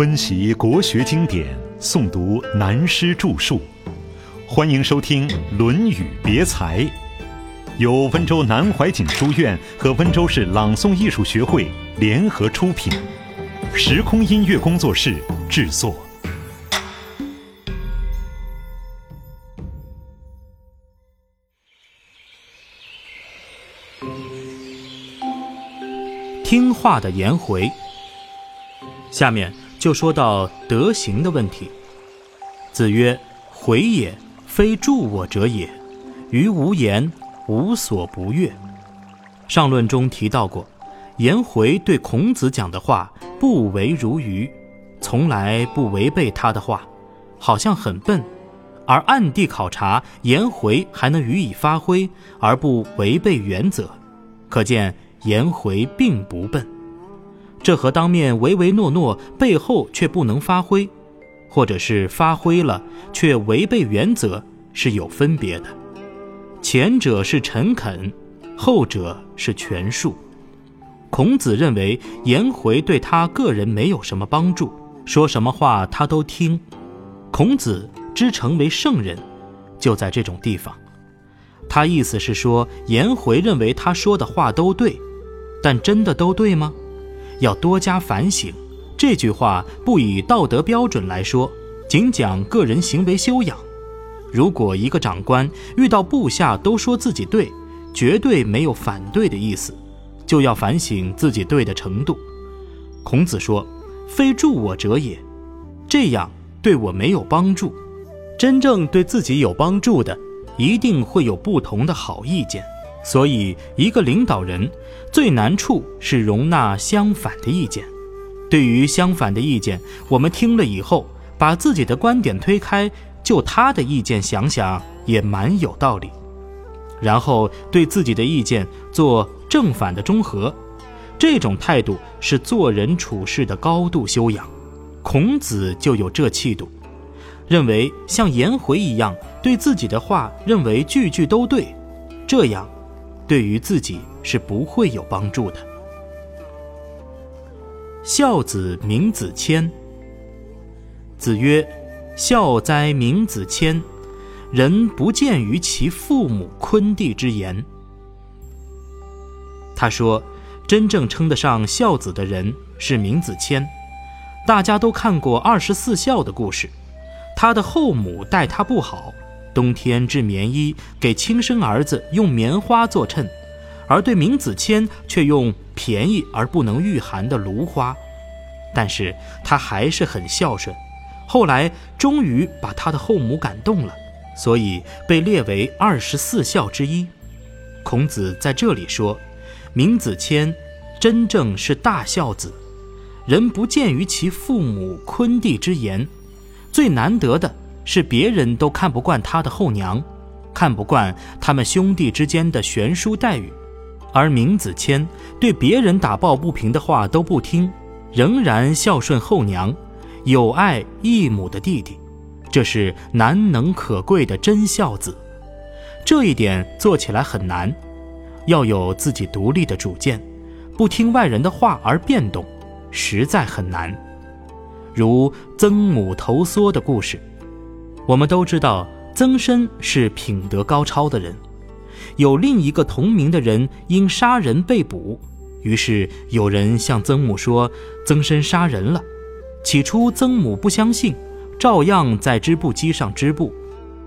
温习国学经典，诵读南师著述，欢迎收听《论语别裁》，由温州南怀瑾书院和温州市朗诵艺术学会联合出品，时空音乐工作室制作。听话的颜回，下面就说到德行的问题。子曰：“回也，非助我者也。于无言，无所不悦。”上论中提到过，颜回对孔子讲的话不为如鱼，从来不违背他的话，好像很笨。而暗地考察，颜回还能予以发挥，而不违背原则，可见。颜回并不笨，这和当面唯唯诺诺，背后却不能发挥，或者是发挥了却违背原则，是有分别的。前者是诚恳，后者是权术。孔子认为颜回对他个人没有什么帮助，说什么话他都听。孔子之成为圣人，就在这种地方。他意思是说，颜回认为他说的话都对。但真的都对吗？要多加反省。这句话不以道德标准来说，仅讲个人行为修养。如果一个长官遇到部下都说自己对，绝对没有反对的意思，就要反省自己对的程度。孔子说：“非助我者也。”这样对我没有帮助。真正对自己有帮助的，一定会有不同的好意见。所以，一个领导人最难处是容纳相反的意见。对于相反的意见，我们听了以后，把自己的观点推开，就他的意见想想，也蛮有道理。然后对自己的意见做正反的中和，这种态度是做人处事的高度修养。孔子就有这气度，认为像颜回一样，对自己的话认为句句都对，这样。对于自己是不会有帮助的。孝子名子谦。子曰：“孝哉，名子谦！人不见于其父母昆弟之言。”他说：“真正称得上孝子的人是名子谦。大家都看过二十四孝的故事，他的后母待他不好。”冬天织棉衣给亲生儿子用棉花做衬，而对明子谦却用便宜而不能御寒的芦花。但是他还是很孝顺，后来终于把他的后母感动了，所以被列为二十四孝之一。孔子在这里说，明子谦真正是大孝子，人不见于其父母昆弟之言，最难得的。是别人都看不惯他的后娘，看不惯他们兄弟之间的悬殊待遇，而明子谦对别人打抱不平的话都不听，仍然孝顺后娘，有爱义母的弟弟，这是难能可贵的真孝子。这一点做起来很难，要有自己独立的主见，不听外人的话而变动，实在很难。如曾母投梭的故事。我们都知道，曾参是品德高超的人。有另一个同名的人因杀人被捕，于是有人向曾母说曾参杀人了。起初曾母不相信，照样在织布机上织布。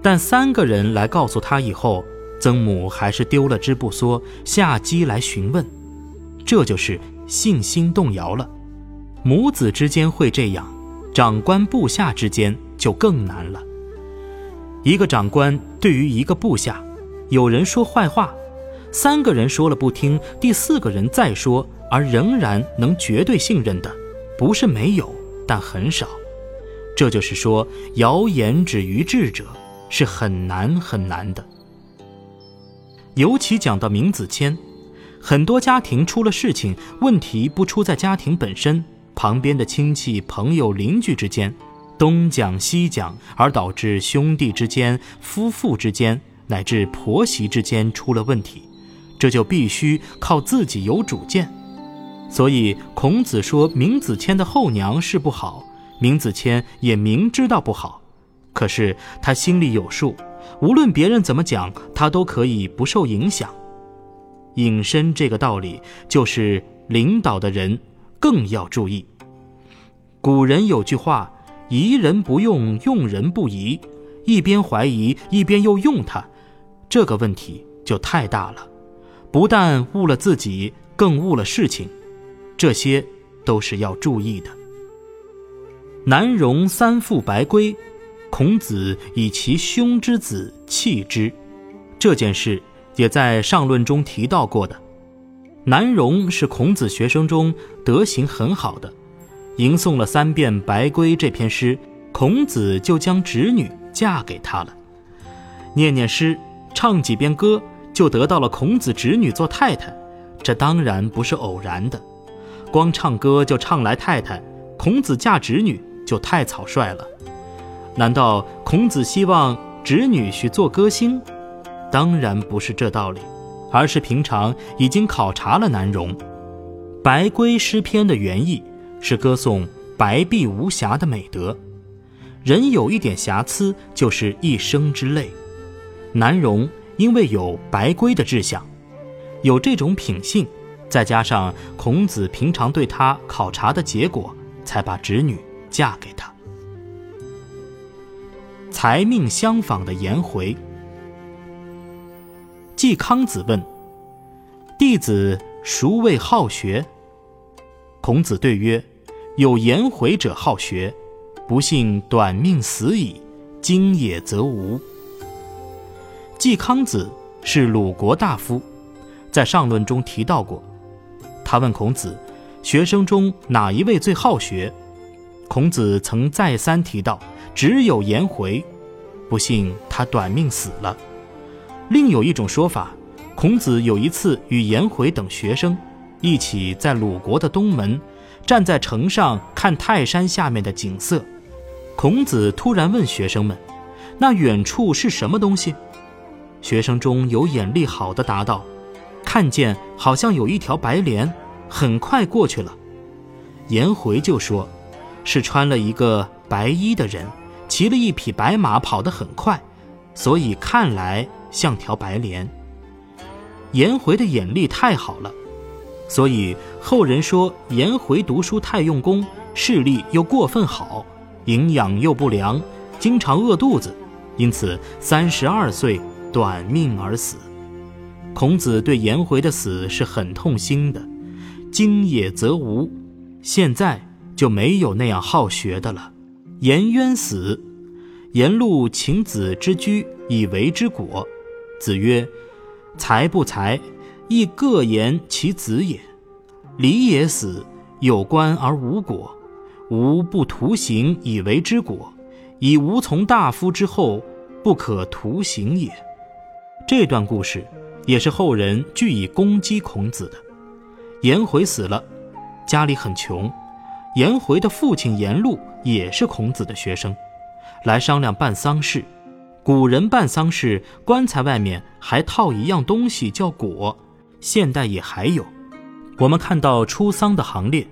但三个人来告诉他以后，曾母还是丢了织布梭，下机来询问。这就是信心动摇了。母子之间会这样，长官部下之间就更难了。一个长官对于一个部下，有人说坏话，三个人说了不听，第四个人再说，而仍然能绝对信任的，不是没有，但很少。这就是说，谣言止于智者是很难很难的。尤其讲到明子谦，很多家庭出了事情，问题不出在家庭本身，旁边的亲戚、朋友、邻居之间。东讲西讲，而导致兄弟之间、夫妇之间，乃至婆媳之间出了问题，这就必须靠自己有主见。所以孔子说明子谦的后娘是不好，明子谦也明知道不好，可是他心里有数，无论别人怎么讲，他都可以不受影响。隐身这个道理，就是领导的人更要注意。古人有句话：“疑人不用，用人不疑。”一边怀疑，一边又用他，这个问题就太大了，不但误了自己，更误了事情，这些都是要注意的。南容三父白圭，孔子以其兄之子弃之，这件事也在上论中提到过的。南容是孔子学生中德行很好的。吟诵了三遍《白圭》这篇诗，孔子就将侄女嫁给他了。念念诗，唱几遍歌，就得到了孔子侄女做太太，这当然不是偶然的。光唱歌就唱来太太，孔子嫁侄女就太草率了。难道孔子希望侄女婿做歌星？当然不是这道理，而是平常已经考察了南容，《白圭》诗篇的原意。是歌颂白璧无瑕的美德，人有一点瑕疵就是一生之累。南容因为有白圭的志向，有这种品性，再加上孔子平常对他考察的结果，才把侄女嫁给他。才命相仿的颜回，季康子问：“弟子孰谓好学？”孔子对曰。有颜回者好学，不幸短命死矣。今也则无。季康子是鲁国大夫，在上论中提到过。他问孔子，学生中哪一位最好学？孔子曾再三提到，只有颜回。不幸他短命死了。另有一种说法，孔子有一次与颜回等学生一起在鲁国的东门。站在城上看泰山下面的景色，孔子突然问学生们：“那远处是什么东西？”学生中有眼力好的答道：“看见好像有一条白莲，很快过去了。”颜回就说：“是穿了一个白衣的人，骑了一匹白马，跑得很快，所以看来像条白莲。”颜回的眼力太好了。所以后人说颜回读书太用功，视力又过分好，营养又不良，经常饿肚子，因此三十二岁短命而死。孔子对颜回的死是很痛心的。今也则无，现在就没有那样好学的了。颜渊死，颜路请子之居以为之果。子曰：“才不才？”亦各言其子也。礼也死，有官而无果，吾不徒行以为之果，以无从大夫之后，不可徒行也。这段故事也是后人据以攻击孔子的。颜回死了，家里很穷，颜回的父亲颜路也是孔子的学生，来商量办丧事。古人办丧事，棺材外面还套一样东西叫椁。现代也还有，我们看到出丧的行列，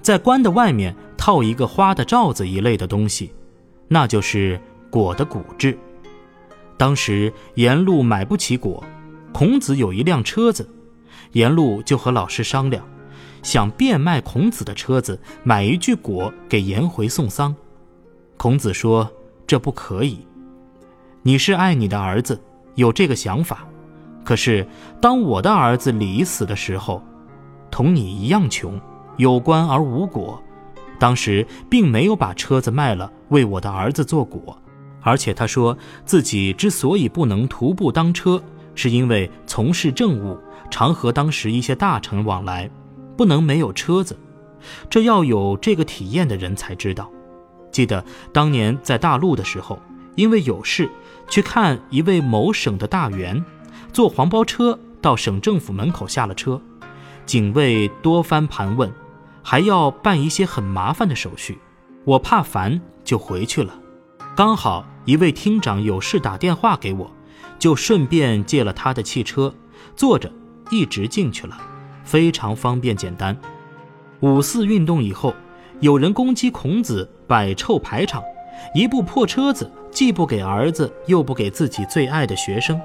在棺的外面套一个花的罩子一类的东西，那就是果的骨质。当时颜路买不起果，孔子有一辆车子，颜路就和老师商量，想变卖孔子的车子，买一具果给颜回送丧。孔子说：“这不可以，你是爱你的儿子，有这个想法。”可是，当我的儿子李死的时候，同你一样穷，有官而无果。当时并没有把车子卖了为我的儿子做果，而且他说自己之所以不能徒步当车，是因为从事政务，常和当时一些大臣往来，不能没有车子。这要有这个体验的人才知道。记得当年在大陆的时候，因为有事去看一位某省的大员。坐黄包车到省政府门口下了车，警卫多番盘问，还要办一些很麻烦的手续，我怕烦就回去了。刚好一位厅长有事打电话给我，就顺便借了他的汽车，坐着一直进去了，非常方便简单。五四运动以后，有人攻击孔子摆臭排场，一部破车子既不给儿子，又不给自己最爱的学生。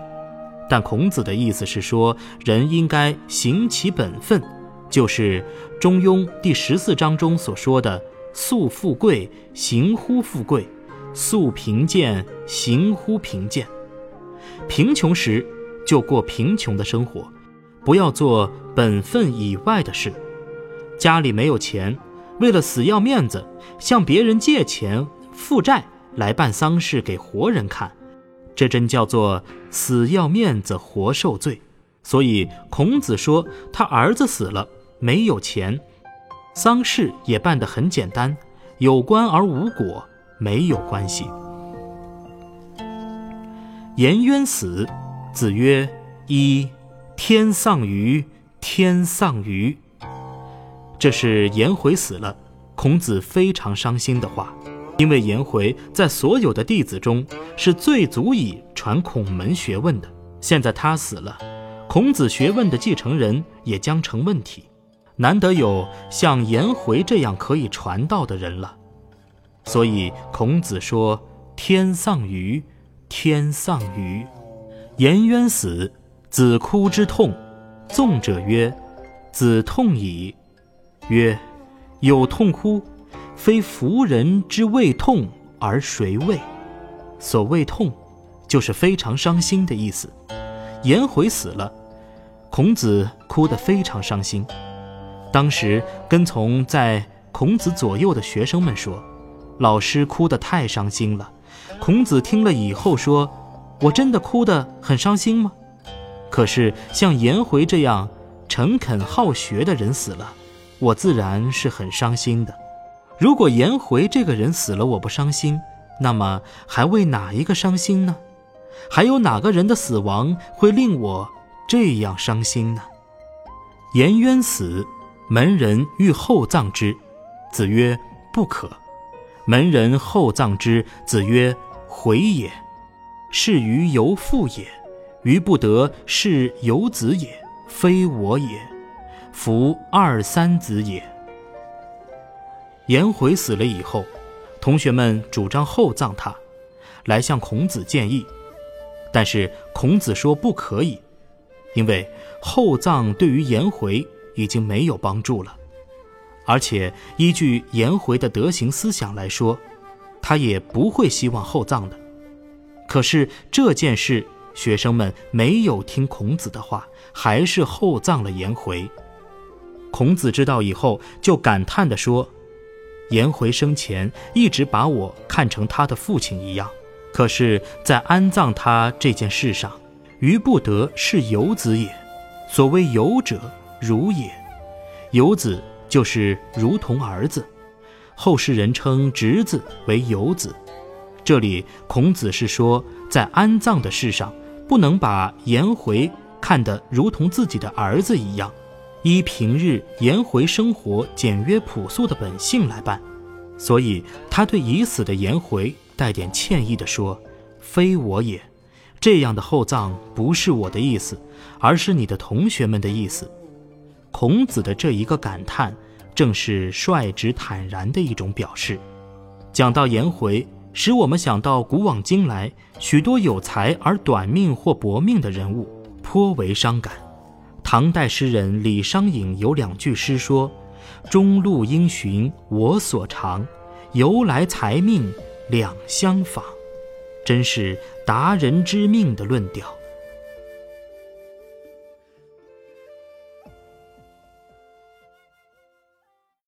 但孔子的意思是说，人应该行其本分，就是《中庸》第十四章中所说的“素富贵，行乎富贵；素贫贱，行乎贫贱。”贫穷时就过贫穷的生活，不要做本分以外的事。家里没有钱，为了死要面子，向别人借钱负债来办丧事给活人看。这真叫做死要面子活受罪，所以孔子说他儿子死了没有钱，丧事也办得很简单，有关而无果，没有关系。颜渊死，子曰：“一天丧于天丧于。”这是颜回死了，孔子非常伤心的话。因为颜回在所有的弟子中是最足以传孔门学问的，现在他死了，孔子学问的继承人也将成问题，难得有像颜回这样可以传道的人了，所以孔子说：“天丧于，天丧于。”颜渊死，子哭之痛。纵者曰：“子痛矣。”曰：“有痛乎？”非夫人之谓痛而谁谓？所谓痛，就是非常伤心的意思。颜回死了，孔子哭得非常伤心。当时跟从在孔子左右的学生们说：“老师哭得太伤心了。”孔子听了以后说：“我真的哭得很伤心吗？可是像颜回这样诚恳好学的人死了，我自然是很伤心的。”如果颜回这个人死了，我不伤心，那么还为哪一个伤心呢？还有哪个人的死亡会令我这样伤心呢？颜渊死，门人欲厚葬之，子曰：“不可。”门人厚葬之，子曰：“回也。”是于由父也，于不得是由子也，非我也。夫二三子也。颜回死了以后，同学们主张厚葬他，来向孔子建议，但是孔子说不可以，因为厚葬对于颜回已经没有帮助了，而且依据颜回的德行思想来说，他也不会希望厚葬的。可是这件事，学生们没有听孔子的话，还是厚葬了颜回。孔子知道以后，就感叹地说。颜回生前一直把我看成他的父亲一样，可是，在安葬他这件事上，于不得是游子也。所谓游者，如也。游子就是如同儿子，后世人称侄子为游子。这里孔子是说，在安葬的事上，不能把颜回看得如同自己的儿子一样。依平日颜回生活简约朴素的本性来办，所以他对已死的颜回带点歉意地说：“非我也，这样的厚葬不是我的意思，而是你的同学们的意思。”孔子的这一个感叹，正是率直坦然的一种表示。讲到颜回，使我们想到古往今来许多有才而短命或薄命的人物，颇为伤感。唐代诗人李商隐有两句诗说：“中路应寻我所长，由来才命两相仿。”真是达人之命的论调。